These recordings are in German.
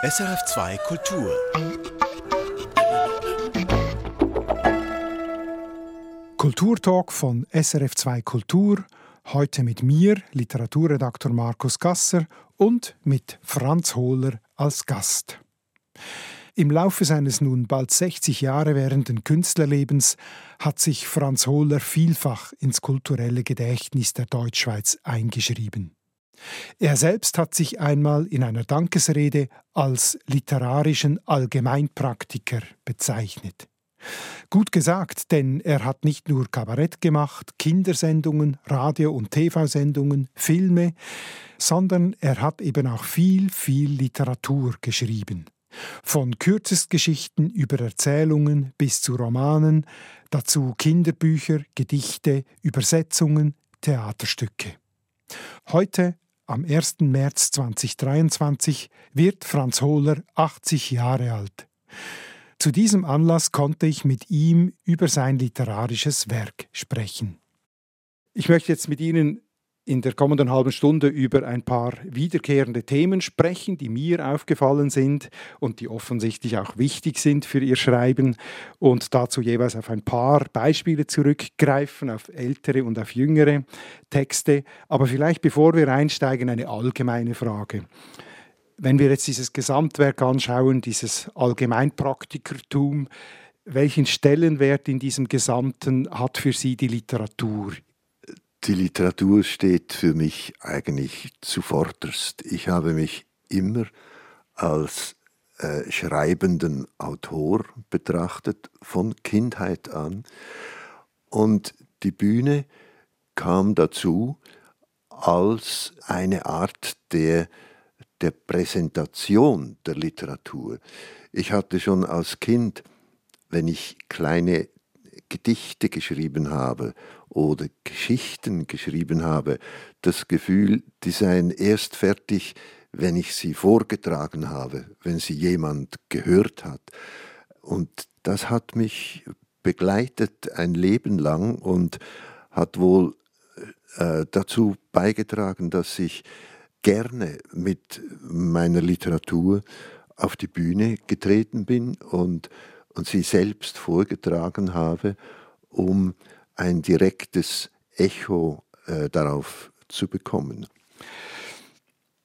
SRF2 Kultur. Kulturtalk von SRF2 Kultur. Heute mit mir, Literaturredakteur Markus Gasser, und mit Franz Hohler als Gast. Im Laufe seines nun bald 60 Jahre währenden Künstlerlebens hat sich Franz Hohler vielfach ins kulturelle Gedächtnis der Deutschschweiz eingeschrieben. Er selbst hat sich einmal in einer Dankesrede als literarischen Allgemeinpraktiker bezeichnet. Gut gesagt, denn er hat nicht nur Kabarett gemacht, Kindersendungen, Radio- und TV-Sendungen, Filme, sondern er hat eben auch viel, viel Literatur geschrieben. Von Kürzestgeschichten über Erzählungen bis zu Romanen, dazu Kinderbücher, Gedichte, Übersetzungen, Theaterstücke. Heute am 1. März 2023 wird Franz Hohler 80 Jahre alt. Zu diesem Anlass konnte ich mit ihm über sein literarisches Werk sprechen. Ich möchte jetzt mit Ihnen in der kommenden halben Stunde über ein paar wiederkehrende Themen sprechen, die mir aufgefallen sind und die offensichtlich auch wichtig sind für Ihr Schreiben und dazu jeweils auf ein paar Beispiele zurückgreifen, auf ältere und auf jüngere Texte. Aber vielleicht bevor wir einsteigen, eine allgemeine Frage. Wenn wir jetzt dieses Gesamtwerk anschauen, dieses Allgemeinpraktikertum, welchen Stellenwert in diesem Gesamten hat für Sie die Literatur die Literatur steht für mich eigentlich zuvorderst. Ich habe mich immer als äh, schreibenden Autor betrachtet, von Kindheit an. Und die Bühne kam dazu als eine Art der, der Präsentation der Literatur. Ich hatte schon als Kind, wenn ich kleine Gedichte geschrieben habe oder Geschichten geschrieben habe, das Gefühl, die seien erst fertig, wenn ich sie vorgetragen habe, wenn sie jemand gehört hat. Und das hat mich begleitet ein Leben lang und hat wohl äh, dazu beigetragen, dass ich gerne mit meiner Literatur auf die Bühne getreten bin und, und sie selbst vorgetragen habe, um ein direktes Echo äh, darauf zu bekommen.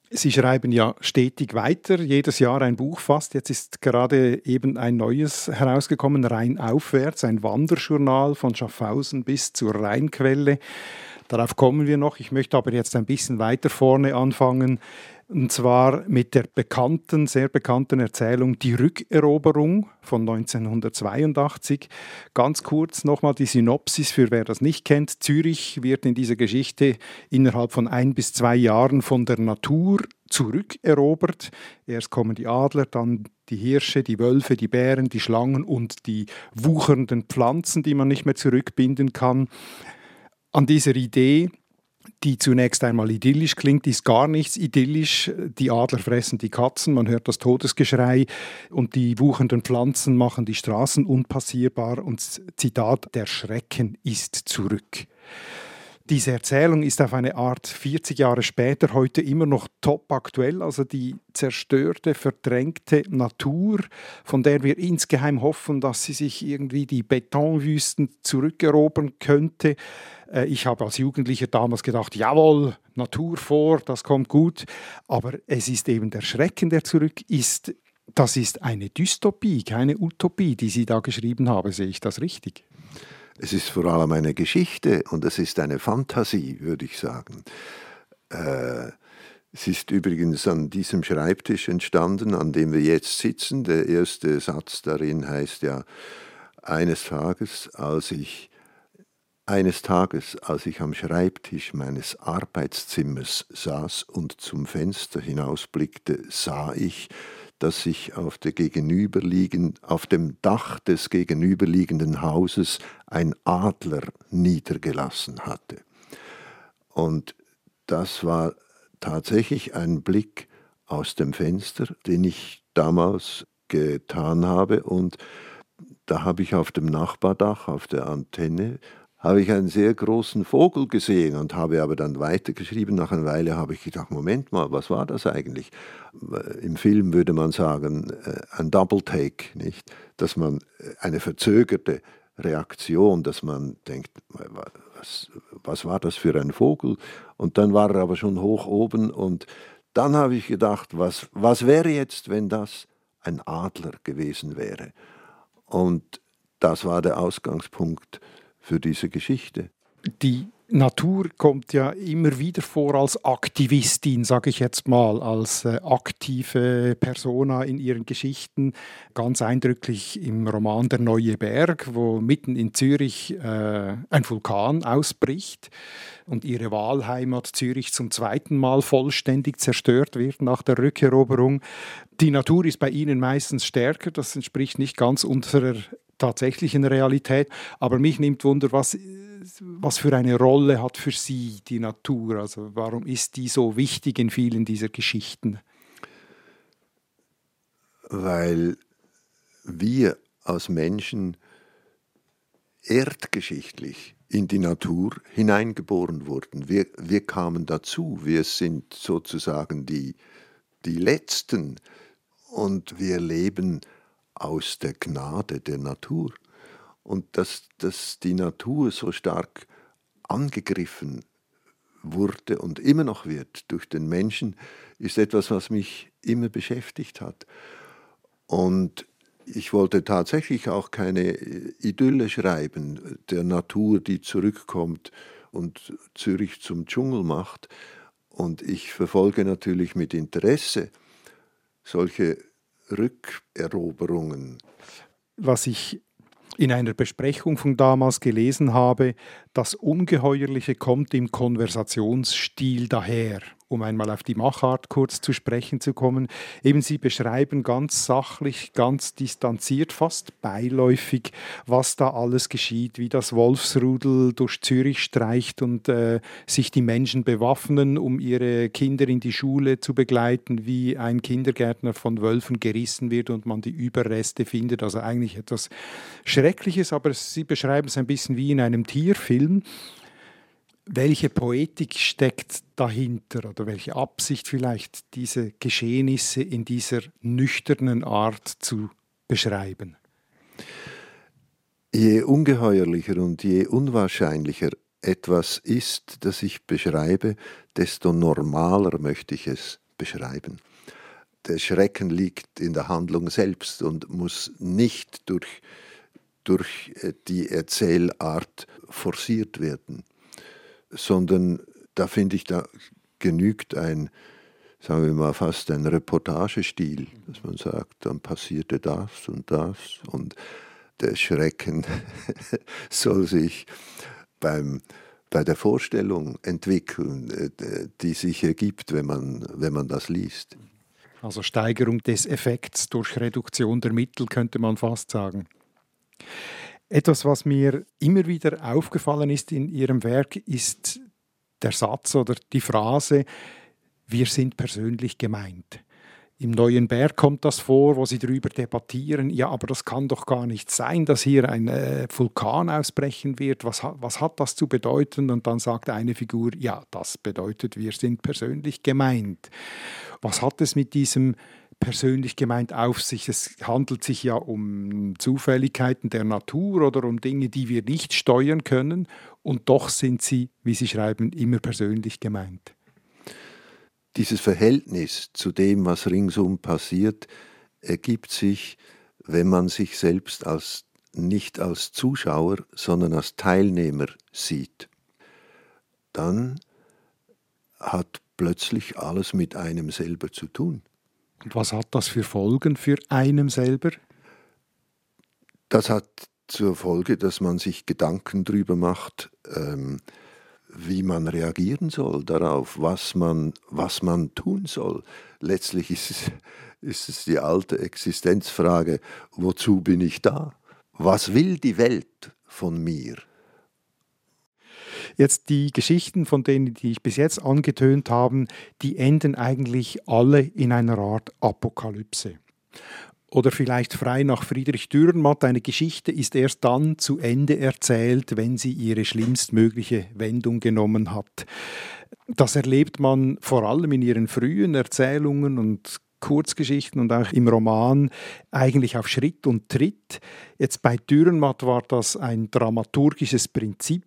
Sie schreiben ja stetig weiter, jedes Jahr ein Buch fast. Jetzt ist gerade eben ein neues herausgekommen, Rhein aufwärts, ein Wanderjournal von Schaffhausen bis zur Rheinquelle. Darauf kommen wir noch. Ich möchte aber jetzt ein bisschen weiter vorne anfangen. Und zwar mit der bekannten, sehr bekannten Erzählung Die Rückeroberung von 1982. Ganz kurz nochmal die Synopsis für wer das nicht kennt. Zürich wird in dieser Geschichte innerhalb von ein bis zwei Jahren von der Natur zurückerobert. Erst kommen die Adler, dann die Hirsche, die Wölfe, die Bären, die Schlangen und die wuchernden Pflanzen, die man nicht mehr zurückbinden kann. An dieser Idee die zunächst einmal idyllisch klingt, ist gar nichts idyllisch. Die Adler fressen die Katzen, man hört das Todesgeschrei und die wuchernden Pflanzen machen die Straßen unpassierbar und Zitat, der Schrecken ist zurück. Diese Erzählung ist auf eine Art 40 Jahre später heute immer noch top aktuell, also die zerstörte, verdrängte Natur, von der wir insgeheim hoffen, dass sie sich irgendwie die Betonwüsten zurückerobern könnte. Äh, ich habe als Jugendlicher damals gedacht, jawohl, Natur vor, das kommt gut. Aber es ist eben der Schrecken, der zurück ist. Das ist eine Dystopie, keine Utopie, die Sie da geschrieben haben. Sehe ich das richtig? Es ist vor allem eine Geschichte und es ist eine Fantasie, würde ich sagen. Äh, es ist übrigens an diesem Schreibtisch entstanden, an dem wir jetzt sitzen. Der erste Satz darin heißt ja, eines Tages, als ich eines Tages, als ich am Schreibtisch meines Arbeitszimmers saß und zum Fenster hinausblickte, sah ich, dass sich auf, der auf dem Dach des gegenüberliegenden Hauses ein Adler niedergelassen hatte. Und das war tatsächlich ein Blick aus dem Fenster, den ich damals getan habe. Und da habe ich auf dem Nachbardach, auf der Antenne, habe ich einen sehr großen Vogel gesehen und habe aber dann weitergeschrieben. Nach einer Weile habe ich gedacht, Moment mal, was war das eigentlich? Im Film würde man sagen, äh, ein Double Take, nicht? Dass man äh, eine verzögerte Reaktion, dass man denkt, was, was war das für ein Vogel? Und dann war er aber schon hoch oben und dann habe ich gedacht, was, was wäre jetzt, wenn das ein Adler gewesen wäre? Und das war der Ausgangspunkt für diese Geschichte. Die Natur kommt ja immer wieder vor als Aktivistin, sage ich jetzt mal, als äh, aktive Persona in ihren Geschichten. Ganz eindrücklich im Roman Der neue Berg, wo mitten in Zürich äh, ein Vulkan ausbricht und ihre Wahlheimat Zürich zum zweiten Mal vollständig zerstört wird nach der Rückeroberung. Die Natur ist bei ihnen meistens stärker, das entspricht nicht ganz unserer tatsächlichen Realität. Aber mich nimmt Wunder, was, was für eine Rolle hat für Sie die Natur? Also warum ist die so wichtig in vielen dieser Geschichten? Weil wir als Menschen erdgeschichtlich in die Natur hineingeboren wurden. Wir, wir kamen dazu, wir sind sozusagen die, die Letzten und wir leben aus der Gnade der Natur. Und dass, dass die Natur so stark angegriffen wurde und immer noch wird durch den Menschen, ist etwas, was mich immer beschäftigt hat. Und ich wollte tatsächlich auch keine Idylle schreiben, der Natur, die zurückkommt und Zürich zum Dschungel macht. Und ich verfolge natürlich mit Interesse solche Rückeroberungen. Was ich in einer Besprechung von damals gelesen habe, das Ungeheuerliche kommt im Konversationsstil daher um einmal auf die Machart kurz zu sprechen zu kommen. Eben Sie beschreiben ganz sachlich, ganz distanziert, fast beiläufig, was da alles geschieht, wie das Wolfsrudel durch Zürich streicht und äh, sich die Menschen bewaffnen, um ihre Kinder in die Schule zu begleiten, wie ein Kindergärtner von Wölfen gerissen wird und man die Überreste findet. Also eigentlich etwas Schreckliches, aber Sie beschreiben es ein bisschen wie in einem Tierfilm welche Poetik steckt dahinter oder welche Absicht vielleicht diese Geschehnisse in dieser nüchternen Art zu beschreiben? Je ungeheuerlicher und je unwahrscheinlicher etwas ist, das ich beschreibe, desto normaler möchte ich es beschreiben. Der Schrecken liegt in der Handlung selbst und muss nicht durch, durch äh, die Erzählart forciert werden sondern da finde ich, da genügt ein, sagen wir mal, fast ein Reportagestil, dass man sagt, dann passierte das und das und der Schrecken soll sich beim, bei der Vorstellung entwickeln, äh, die sich ergibt, wenn man, wenn man das liest. Also Steigerung des Effekts durch Reduktion der Mittel könnte man fast sagen. Etwas, was mir immer wieder aufgefallen ist in Ihrem Werk, ist der Satz oder die Phrase, wir sind persönlich gemeint. Im Neuen Berg kommt das vor, wo sie darüber debattieren, ja, aber das kann doch gar nicht sein, dass hier ein äh, Vulkan ausbrechen wird. Was, was hat das zu bedeuten? Und dann sagt eine Figur, ja, das bedeutet, wir sind persönlich gemeint. Was hat es mit diesem persönlich gemeint auf sich. Es handelt sich ja um Zufälligkeiten der Natur oder um Dinge, die wir nicht steuern können. Und doch sind sie, wie Sie schreiben, immer persönlich gemeint. Dieses Verhältnis zu dem, was ringsum passiert, ergibt sich, wenn man sich selbst als, nicht als Zuschauer, sondern als Teilnehmer sieht. Dann hat plötzlich alles mit einem selber zu tun. Und was hat das für Folgen für einen selber? Das hat zur Folge, dass man sich Gedanken darüber macht, ähm, wie man reagieren soll darauf, was man, was man tun soll. Letztlich ist es, ist es die alte Existenzfrage, wozu bin ich da? Was will die Welt von mir? Jetzt die Geschichten, von denen die ich bis jetzt angetönt habe, die enden eigentlich alle in einer Art Apokalypse. Oder vielleicht frei nach Friedrich Dürrenmatt, eine Geschichte ist erst dann zu Ende erzählt, wenn sie ihre schlimmstmögliche Wendung genommen hat. Das erlebt man vor allem in ihren frühen Erzählungen und Kurzgeschichten und auch im Roman eigentlich auf Schritt und Tritt. Jetzt bei Dürrenmatt war das ein dramaturgisches Prinzip,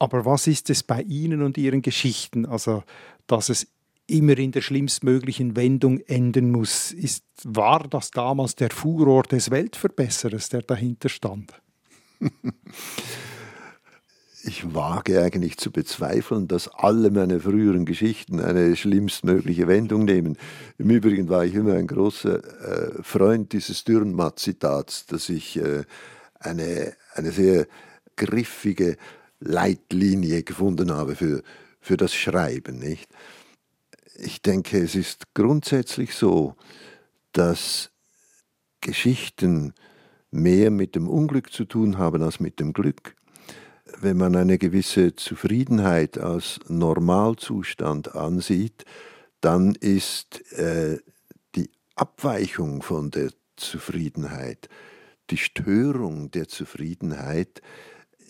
aber was ist es bei Ihnen und Ihren Geschichten? Also, dass es immer in der schlimmstmöglichen Wendung enden muss. Ist, war das damals der Furor des Weltverbesserers, der dahinter stand? ich wage eigentlich zu bezweifeln, dass alle meine früheren Geschichten eine schlimmstmögliche Wendung nehmen. Im Übrigen war ich immer ein großer äh, Freund dieses Dürrenmatt-Zitats, dass ich äh, eine, eine sehr griffige Leitlinie gefunden habe für, für das Schreiben. Nicht? Ich denke, es ist grundsätzlich so, dass Geschichten mehr mit dem Unglück zu tun haben als mit dem Glück wenn man eine gewisse Zufriedenheit als Normalzustand ansieht, dann ist äh, die Abweichung von der Zufriedenheit, die Störung der Zufriedenheit,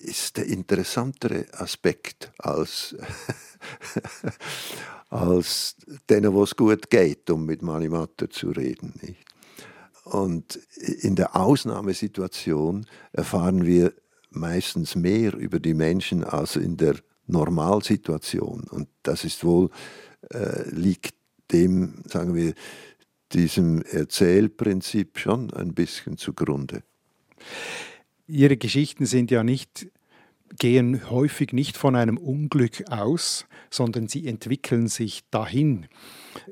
ist der interessantere Aspekt als, als denen, wo es gut geht, um mit Manimatter zu reden. Nicht? Und in der Ausnahmesituation erfahren wir meistens mehr über die Menschen als in der Normalsituation. Und das ist wohl, äh, liegt dem, sagen wir, diesem Erzählprinzip schon ein bisschen zugrunde. Ihre Geschichten sind ja nicht gehen häufig nicht von einem Unglück aus, sondern sie entwickeln sich dahin.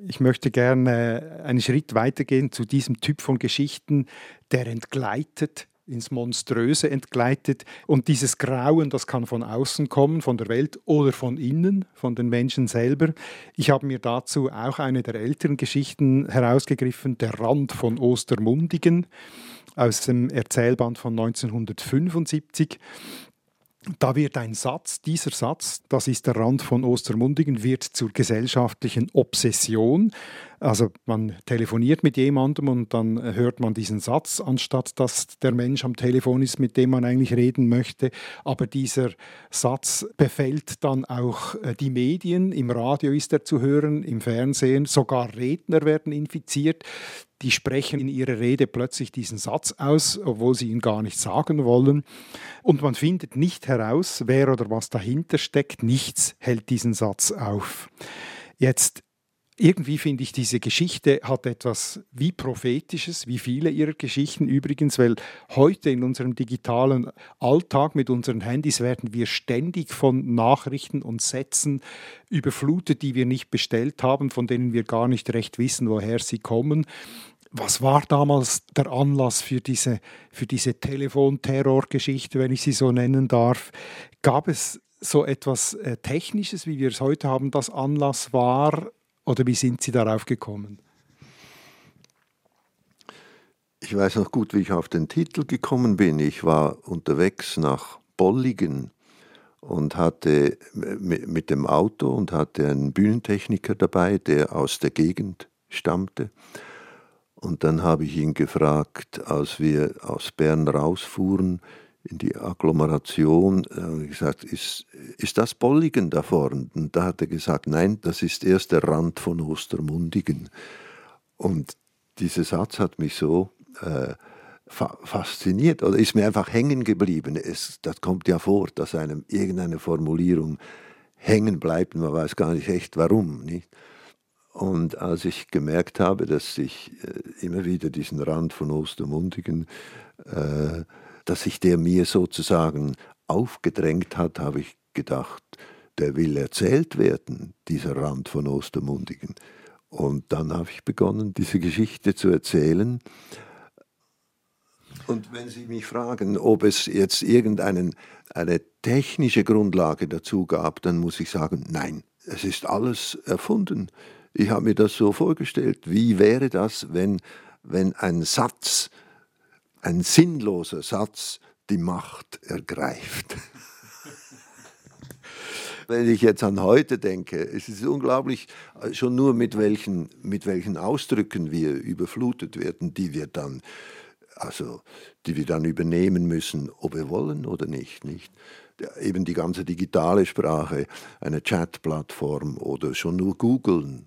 Ich möchte gerne einen Schritt weitergehen zu diesem Typ von Geschichten, der entgleitet, ins Monströse entgleitet. Und dieses Grauen, das kann von außen kommen, von der Welt oder von innen, von den Menschen selber. Ich habe mir dazu auch eine der älteren Geschichten herausgegriffen, Der Rand von Ostermundigen aus dem Erzählband von 1975. Da wird ein Satz, dieser Satz, das ist der Rand von Ostermundigen, wird zur gesellschaftlichen Obsession. Also man telefoniert mit jemandem und dann hört man diesen Satz, anstatt dass der Mensch am Telefon ist, mit dem man eigentlich reden möchte. Aber dieser Satz befällt dann auch äh, die Medien. Im Radio ist er zu hören, im Fernsehen, sogar Redner werden infiziert. Die sprechen in ihrer Rede plötzlich diesen Satz aus, obwohl sie ihn gar nicht sagen wollen. Und man findet nicht heraus, wer oder was dahinter steckt. Nichts hält diesen Satz auf. Jetzt irgendwie finde ich, diese Geschichte hat etwas wie prophetisches, wie viele ihrer Geschichten übrigens, weil heute in unserem digitalen Alltag mit unseren Handys werden wir ständig von Nachrichten und Sätzen überflutet, die wir nicht bestellt haben, von denen wir gar nicht recht wissen, woher sie kommen. Was war damals der Anlass für diese, für diese Telefonterrorgeschichte, wenn ich sie so nennen darf? Gab es so etwas äh, Technisches, wie wir es heute haben, das Anlass war? Oder wie sind Sie darauf gekommen? Ich weiß noch gut, wie ich auf den Titel gekommen bin. Ich war unterwegs nach Bolligen und hatte mit dem Auto und hatte einen Bühnentechniker dabei, der aus der Gegend stammte. Und dann habe ich ihn gefragt, als wir aus Bern rausfuhren, in die Agglomeration äh, gesagt, ist, ist das Bolligen da vorne? Und da hat er gesagt, nein, das ist erst der Rand von Ostermundigen. Und dieser Satz hat mich so äh, fa fasziniert oder ist mir einfach hängen geblieben. Es, das kommt ja vor, dass einem irgendeine Formulierung hängen bleibt und man weiß gar nicht echt warum. Nicht? Und als ich gemerkt habe, dass ich äh, immer wieder diesen Rand von Ostermundigen äh, dass sich der mir sozusagen aufgedrängt hat, habe ich gedacht, der will erzählt werden, dieser Rand von Ostermundigen. Und dann habe ich begonnen, diese Geschichte zu erzählen. Und wenn Sie mich fragen, ob es jetzt irgendeine eine technische Grundlage dazu gab, dann muss ich sagen, nein, es ist alles erfunden. Ich habe mir das so vorgestellt. Wie wäre das, wenn, wenn ein Satz ein sinnloser Satz die Macht ergreift. Wenn ich jetzt an heute denke, es ist unglaublich, äh, schon nur mit welchen, mit welchen Ausdrücken wir überflutet werden, die wir dann, also, die wir dann übernehmen müssen, ob wir wollen oder nicht, nicht? Eben die ganze digitale Sprache, eine Chat-Plattform oder schon nur googeln?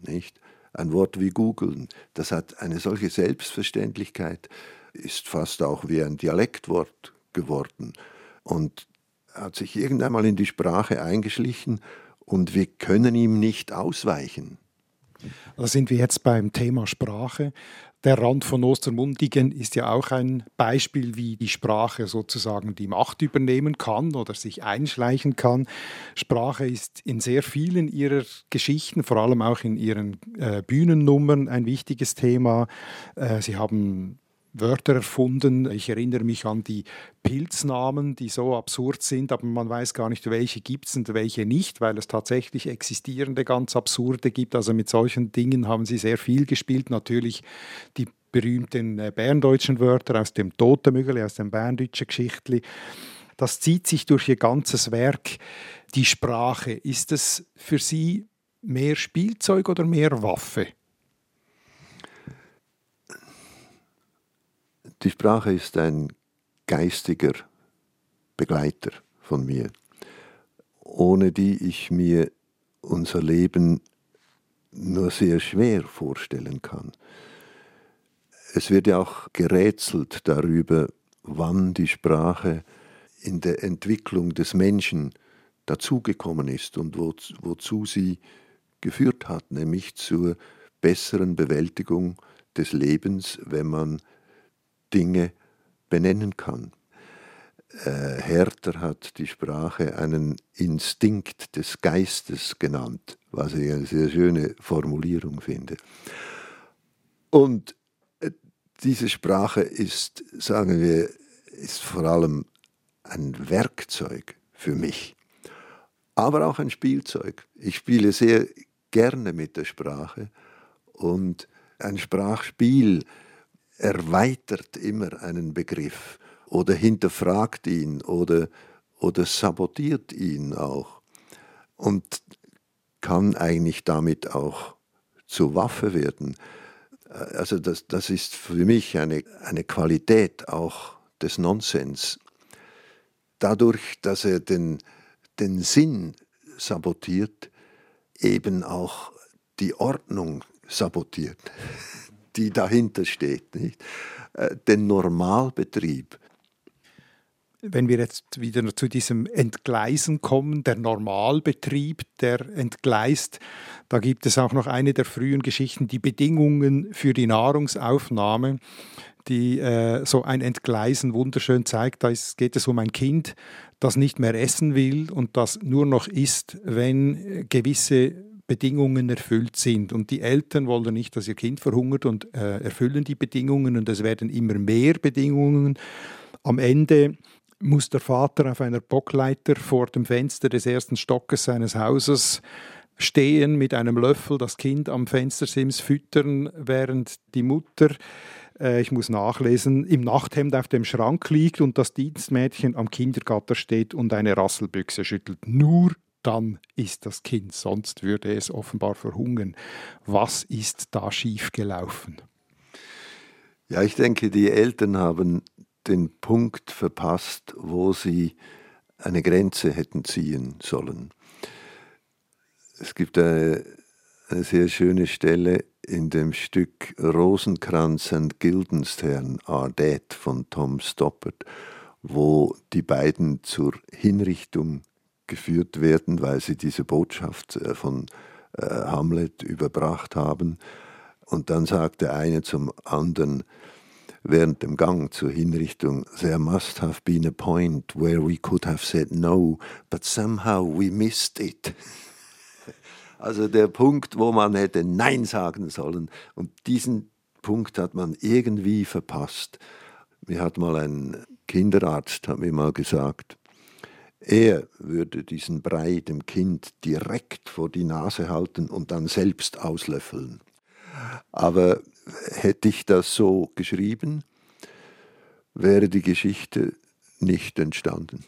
Ein Wort wie googeln, das hat eine solche Selbstverständlichkeit, ist fast auch wie ein Dialektwort geworden und hat sich irgendwann mal in die Sprache eingeschlichen und wir können ihm nicht ausweichen. Da sind wir jetzt beim Thema Sprache. Der Rand von Ostermundigen ist ja auch ein Beispiel, wie die Sprache sozusagen die Macht übernehmen kann oder sich einschleichen kann. Sprache ist in sehr vielen ihrer Geschichten, vor allem auch in ihren äh, Bühnennummern, ein wichtiges Thema. Äh, sie haben Wörter erfunden. Ich erinnere mich an die Pilznamen, die so absurd sind, aber man weiß gar nicht, welche gibt es und welche nicht, weil es tatsächlich existierende ganz absurde gibt. Also mit solchen Dingen haben sie sehr viel gespielt. Natürlich die berühmten äh, berndeutschen Wörter aus dem Totemügel, aus dem berndeutschen Geschichtli. Das zieht sich durch ihr ganzes Werk. Die Sprache, ist es für Sie mehr Spielzeug oder mehr Waffe? Die Sprache ist ein geistiger Begleiter von mir, ohne die ich mir unser Leben nur sehr schwer vorstellen kann. Es wird ja auch gerätselt darüber, wann die Sprache in der Entwicklung des Menschen dazugekommen ist und wo, wozu sie geführt hat, nämlich zur besseren Bewältigung des Lebens, wenn man Dinge benennen kann. Äh, Herter hat die Sprache einen Instinkt des Geistes genannt, was ich eine sehr schöne Formulierung finde. Und äh, diese Sprache ist, sagen wir, ist vor allem ein Werkzeug für mich, aber auch ein Spielzeug. Ich spiele sehr gerne mit der Sprache und ein Sprachspiel erweitert immer einen Begriff oder hinterfragt ihn oder, oder sabotiert ihn auch und kann eigentlich damit auch zur Waffe werden. Also das, das ist für mich eine, eine Qualität auch des Nonsens. Dadurch, dass er den, den Sinn sabotiert, eben auch die Ordnung sabotiert die dahinter steht. Nicht? Äh, den Normalbetrieb. Wenn wir jetzt wieder zu diesem Entgleisen kommen, der Normalbetrieb, der entgleist, da gibt es auch noch eine der frühen Geschichten, die Bedingungen für die Nahrungsaufnahme, die äh, so ein Entgleisen wunderschön zeigt. Da ist, geht es um ein Kind, das nicht mehr essen will und das nur noch isst, wenn gewisse Bedingungen erfüllt sind. Und die Eltern wollen nicht, dass ihr Kind verhungert und äh, erfüllen die Bedingungen und es werden immer mehr Bedingungen. Am Ende muss der Vater auf einer Bockleiter vor dem Fenster des ersten Stockes seines Hauses stehen mit einem Löffel, das Kind am Fenstersims füttern, während die Mutter äh, ich muss nachlesen, im Nachthemd auf dem Schrank liegt und das Dienstmädchen am Kindergatter steht und eine Rasselbüchse schüttelt. Nur dann ist das Kind, sonst würde es offenbar verhungern. Was ist da schiefgelaufen? Ja, ich denke, die Eltern haben den Punkt verpasst, wo sie eine Grenze hätten ziehen sollen. Es gibt eine, eine sehr schöne Stelle in dem Stück Rosenkranz and Guildenstern are Dead von Tom Stoppard, wo die beiden zur Hinrichtung geführt werden, weil sie diese Botschaft äh, von äh, Hamlet überbracht haben. Und dann sagt der eine zum anderen während dem Gang zur Hinrichtung, There must have been a point where we could have said no, but somehow we missed it. Also der Punkt, wo man hätte Nein sagen sollen. Und diesen Punkt hat man irgendwie verpasst. Mir hat mal ein Kinderarzt hat mir mal gesagt, er würde diesen Brei dem Kind direkt vor die Nase halten und dann selbst auslöffeln. Aber hätte ich das so geschrieben, wäre die Geschichte nicht entstanden.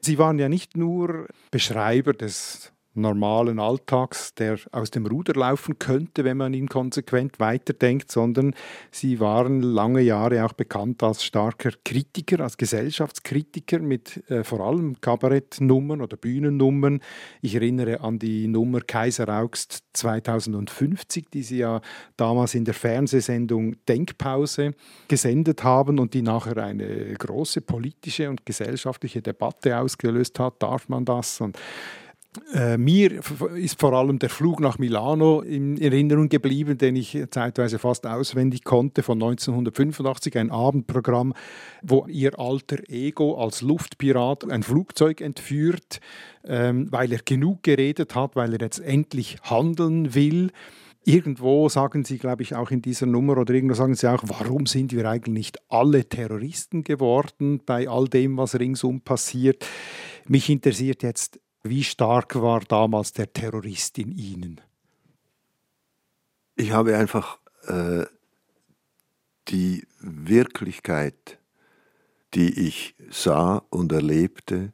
Sie waren ja nicht nur Beschreiber des normalen Alltags, der aus dem Ruder laufen könnte, wenn man ihn konsequent weiterdenkt, sondern sie waren lange Jahre auch bekannt als starker Kritiker, als Gesellschaftskritiker mit äh, vor allem Kabarettnummern oder Bühnennummern. Ich erinnere an die Nummer Kaiser Augst 2050, die sie ja damals in der Fernsehsendung Denkpause gesendet haben und die nachher eine große politische und gesellschaftliche Debatte ausgelöst hat. Darf man das? Und äh, mir ist vor allem der Flug nach Milano in Erinnerung geblieben, den ich zeitweise fast auswendig konnte, von 1985, ein Abendprogramm, wo ihr alter Ego als Luftpirat ein Flugzeug entführt, ähm, weil er genug geredet hat, weil er jetzt endlich handeln will. Irgendwo sagen Sie, glaube ich, auch in dieser Nummer oder irgendwo sagen Sie auch, warum sind wir eigentlich nicht alle Terroristen geworden bei all dem, was ringsum passiert? Mich interessiert jetzt wie stark war damals der Terrorist in Ihnen? Ich habe einfach äh, die Wirklichkeit, die ich sah und erlebte,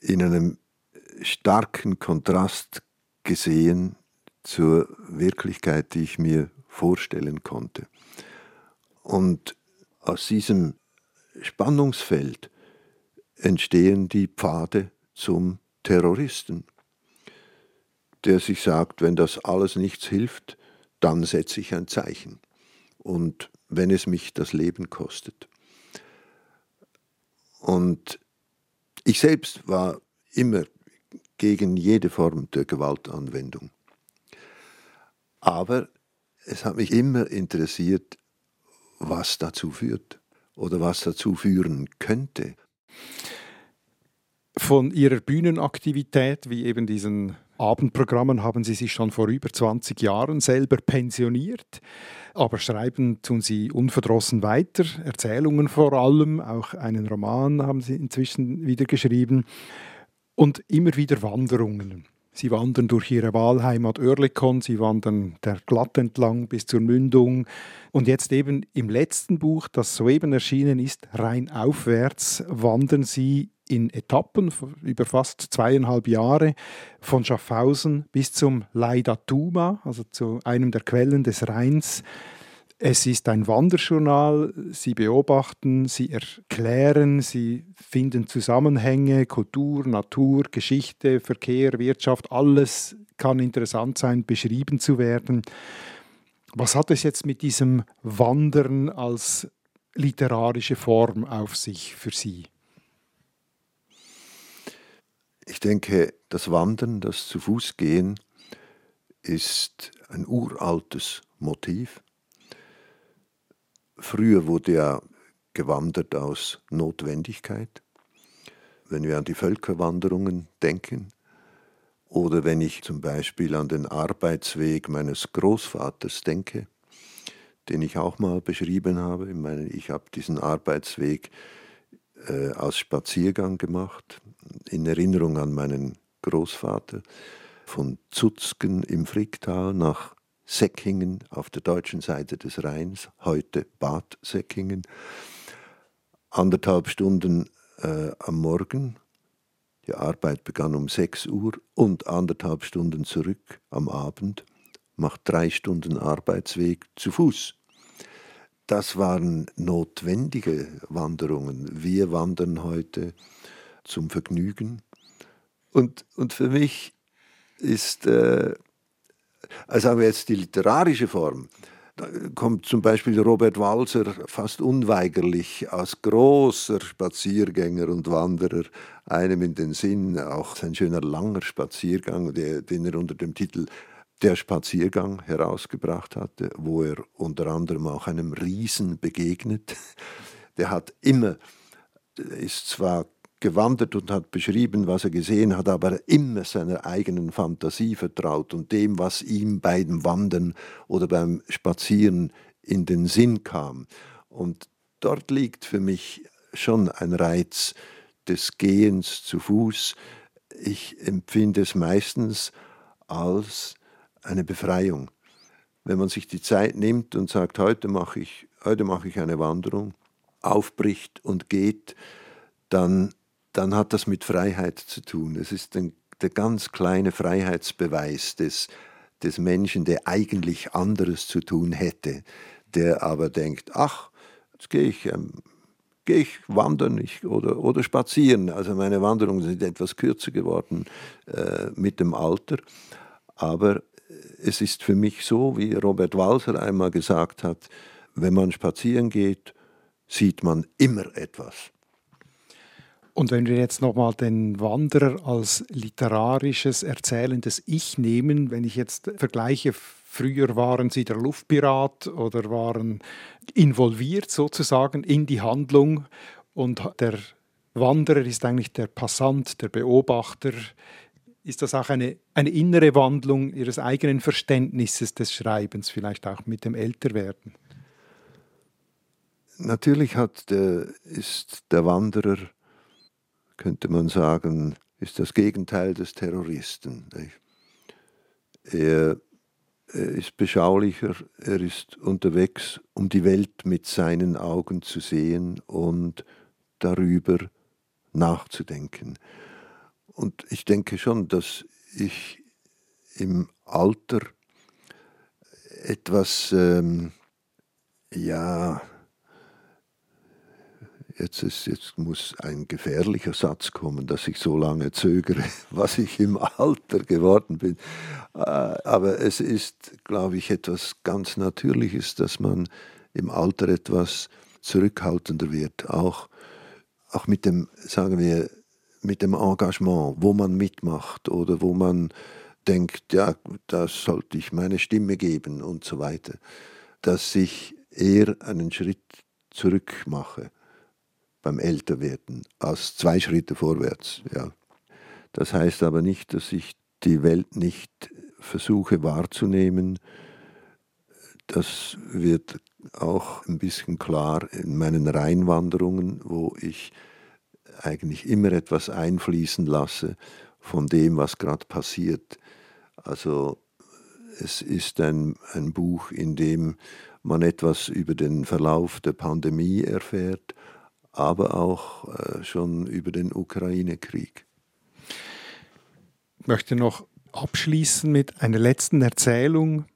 in einem starken Kontrast gesehen zur Wirklichkeit, die ich mir vorstellen konnte. Und aus diesem Spannungsfeld entstehen die Pfade zum Terroristen, der sich sagt, wenn das alles nichts hilft, dann setze ich ein Zeichen. Und wenn es mich das Leben kostet. Und ich selbst war immer gegen jede Form der Gewaltanwendung. Aber es hat mich immer interessiert, was dazu führt oder was dazu führen könnte von Ihrer Bühnenaktivität, wie eben diesen Abendprogrammen, haben Sie sich schon vor über 20 Jahren selber pensioniert. Aber schreiben tun Sie unverdrossen weiter, Erzählungen vor allem, auch einen Roman haben Sie inzwischen wieder geschrieben und immer wieder Wanderungen. Sie wandern durch ihre Wahlheimat Oerlikon, sie wandern der Glatt entlang bis zur Mündung. Und jetzt eben im letzten Buch, das soeben erschienen ist, Rhein aufwärts, wandern sie in Etappen über fast zweieinhalb Jahre von Schaffhausen bis zum Leidatuma, also zu einem der Quellen des Rheins. Es ist ein Wanderjournal. Sie beobachten, Sie erklären, Sie finden Zusammenhänge, Kultur, Natur, Geschichte, Verkehr, Wirtschaft. Alles kann interessant sein, beschrieben zu werden. Was hat es jetzt mit diesem Wandern als literarische Form auf sich für Sie? Ich denke, das Wandern, das zu Fuß gehen, ist ein uraltes Motiv. Früher wurde ja gewandert aus Notwendigkeit. Wenn wir an die Völkerwanderungen denken, oder wenn ich zum Beispiel an den Arbeitsweg meines Großvaters denke, den ich auch mal beschrieben habe. Ich meine, ich habe diesen Arbeitsweg äh, als Spaziergang gemacht, in Erinnerung an meinen Großvater, von Zutzken im Fricktal nach Säckingen auf der deutschen Seite des Rheins, heute Bad Säckingen. Anderthalb Stunden äh, am Morgen, die Arbeit begann um 6 Uhr und anderthalb Stunden zurück am Abend, macht drei Stunden Arbeitsweg zu Fuß. Das waren notwendige Wanderungen. Wir wandern heute zum Vergnügen. Und, und für mich ist, äh, also haben wir jetzt die literarische Form, da kommt zum Beispiel Robert Walser fast unweigerlich als großer Spaziergänger und Wanderer einem in den Sinn, auch sein schöner langer Spaziergang, den er unter dem Titel der Spaziergang herausgebracht hatte, wo er unter anderem auch einem Riesen begegnet. Der hat immer, ist zwar gewandert und hat beschrieben, was er gesehen hat, aber immer seiner eigenen Fantasie vertraut und dem, was ihm beim Wandern oder beim Spazieren in den Sinn kam. Und dort liegt für mich schon ein Reiz des Gehens zu Fuß. Ich empfinde es meistens als eine Befreiung. Wenn man sich die Zeit nimmt und sagt, heute mache ich, heute mache ich eine Wanderung, aufbricht und geht, dann, dann hat das mit Freiheit zu tun. Es ist ein, der ganz kleine Freiheitsbeweis des, des Menschen, der eigentlich anderes zu tun hätte, der aber denkt, ach, jetzt gehe ich, ähm, gehe ich wandern ich, oder, oder spazieren. Also meine Wanderungen sind etwas kürzer geworden äh, mit dem Alter. Aber es ist für mich so, wie Robert Walser einmal gesagt hat, wenn man spazieren geht, sieht man immer etwas. Und wenn wir jetzt nochmal den Wanderer als literarisches, erzählendes Ich nehmen, wenn ich jetzt vergleiche, früher waren sie der Luftpirat oder waren involviert sozusagen in die Handlung und der Wanderer ist eigentlich der Passant, der Beobachter. Ist das auch eine, eine innere Wandlung Ihres eigenen Verständnisses des Schreibens, vielleicht auch mit dem Älterwerden? Natürlich hat der, ist der Wanderer könnte man sagen, ist das Gegenteil des Terroristen. Er, er ist beschaulicher, er ist unterwegs, um die Welt mit seinen Augen zu sehen und darüber nachzudenken. Und ich denke schon, dass ich im Alter etwas, ähm, ja, jetzt, ist, jetzt muss ein gefährlicher Satz kommen, dass ich so lange zögere, was ich im Alter geworden bin. Äh, aber es ist, glaube ich, etwas ganz Natürliches, dass man im Alter etwas zurückhaltender wird, auch, auch mit dem, sagen wir, mit dem Engagement, wo man mitmacht oder wo man denkt, ja, da sollte ich meine Stimme geben und so weiter, dass ich eher einen Schritt zurück mache beim Älterwerden als zwei Schritte vorwärts. Ja. Das heißt aber nicht, dass ich die Welt nicht versuche wahrzunehmen. Das wird auch ein bisschen klar in meinen Rheinwanderungen, wo ich eigentlich immer etwas einfließen lasse von dem, was gerade passiert. Also es ist ein, ein Buch, in dem man etwas über den Verlauf der Pandemie erfährt, aber auch äh, schon über den Ukraine-Krieg. Ich möchte noch abschließen mit einer letzten Erzählung,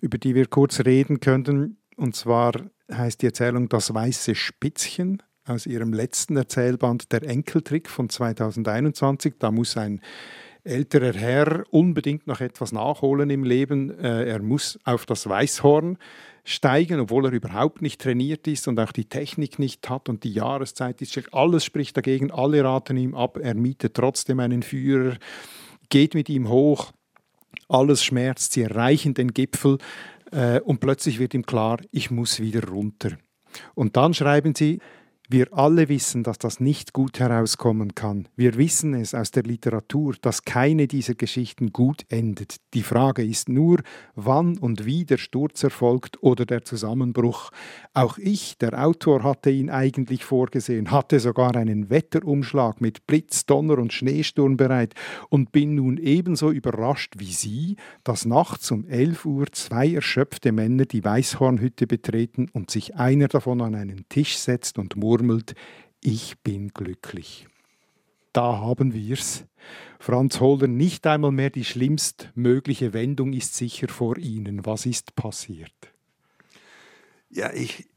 über die wir kurz reden könnten. Und zwar heißt die Erzählung Das weiße Spitzchen aus ihrem letzten Erzählband Der Enkeltrick von 2021. Da muss ein älterer Herr unbedingt noch etwas nachholen im Leben. Äh, er muss auf das Weißhorn steigen, obwohl er überhaupt nicht trainiert ist und auch die Technik nicht hat und die Jahreszeit ist. Alles spricht dagegen, alle raten ihm ab, er mietet trotzdem einen Führer, geht mit ihm hoch, alles schmerzt, sie erreichen den Gipfel äh, und plötzlich wird ihm klar, ich muss wieder runter. Und dann schreiben sie, wir alle wissen, dass das nicht gut herauskommen kann. Wir wissen es aus der Literatur, dass keine dieser Geschichten gut endet. Die Frage ist nur, wann und wie der Sturz erfolgt oder der Zusammenbruch. Auch ich, der Autor, hatte ihn eigentlich vorgesehen, hatte sogar einen Wetterumschlag mit Blitz, Donner und Schneesturm bereit und bin nun ebenso überrascht wie Sie, dass nachts um 11 Uhr zwei erschöpfte Männer die Weißhornhütte betreten und sich einer davon an einen Tisch setzt und murmelt, murmelt, ich bin glücklich. Da haben wir's. Franz Holder, nicht einmal mehr die schlimmst mögliche Wendung ist sicher vor Ihnen. Was ist passiert? Ja, ich,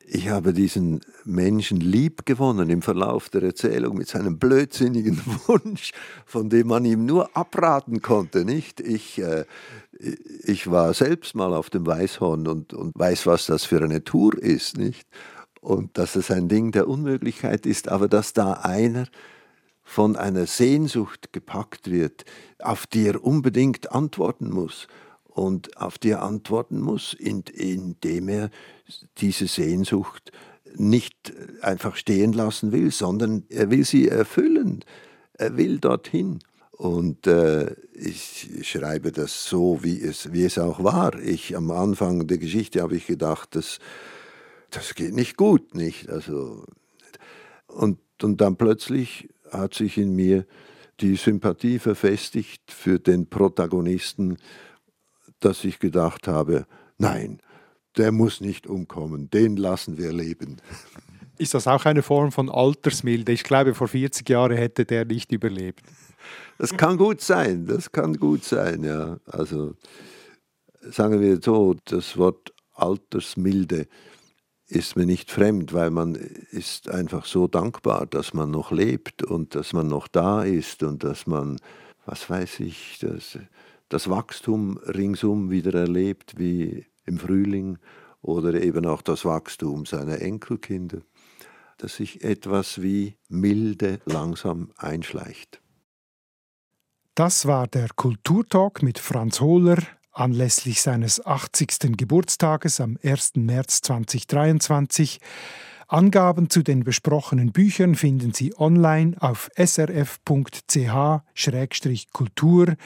ich habe diesen Menschen lieb gewonnen im Verlauf der Erzählung mit seinem blödsinnigen Wunsch, von dem man ihm nur abraten konnte, nicht? Ich, äh, ich war selbst mal auf dem Weißhorn und, und weiß, was das für eine Tour ist, nicht? Und dass es ein Ding der Unmöglichkeit ist, aber dass da einer von einer Sehnsucht gepackt wird, auf die er unbedingt antworten muss und auf die er antworten muss, indem er diese Sehnsucht nicht einfach stehen lassen will, sondern er will sie erfüllen. Er will dorthin. Und äh, ich schreibe das so, wie es, wie es auch war. Ich am Anfang der Geschichte habe ich gedacht, dass das geht nicht gut, nicht? Also, und, und dann plötzlich hat sich in mir die Sympathie verfestigt für den Protagonisten, dass ich gedacht habe, nein, der muss nicht umkommen, den lassen wir leben. Ist das auch eine Form von Altersmilde? Ich glaube, vor 40 Jahren hätte der nicht überlebt. Das kann gut sein, das kann gut sein, ja. Also sagen wir so, das Wort Altersmilde ist mir nicht fremd, weil man ist einfach so dankbar, dass man noch lebt und dass man noch da ist und dass man, was weiß ich, das, das Wachstum ringsum wieder erlebt, wie im Frühling oder eben auch das Wachstum seiner Enkelkinder, dass sich etwas wie Milde langsam einschleicht. Das war der Kulturtalk mit Franz Hohler anlässlich seines 80. Geburtstages am 1. März 2023. Angaben zu den besprochenen Büchern finden Sie online auf srf.ch-kultur.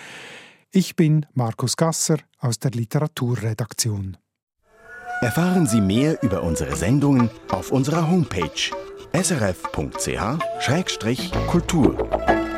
Ich bin Markus Gasser aus der Literaturredaktion. Erfahren Sie mehr über unsere Sendungen auf unserer Homepage srf.ch-kultur.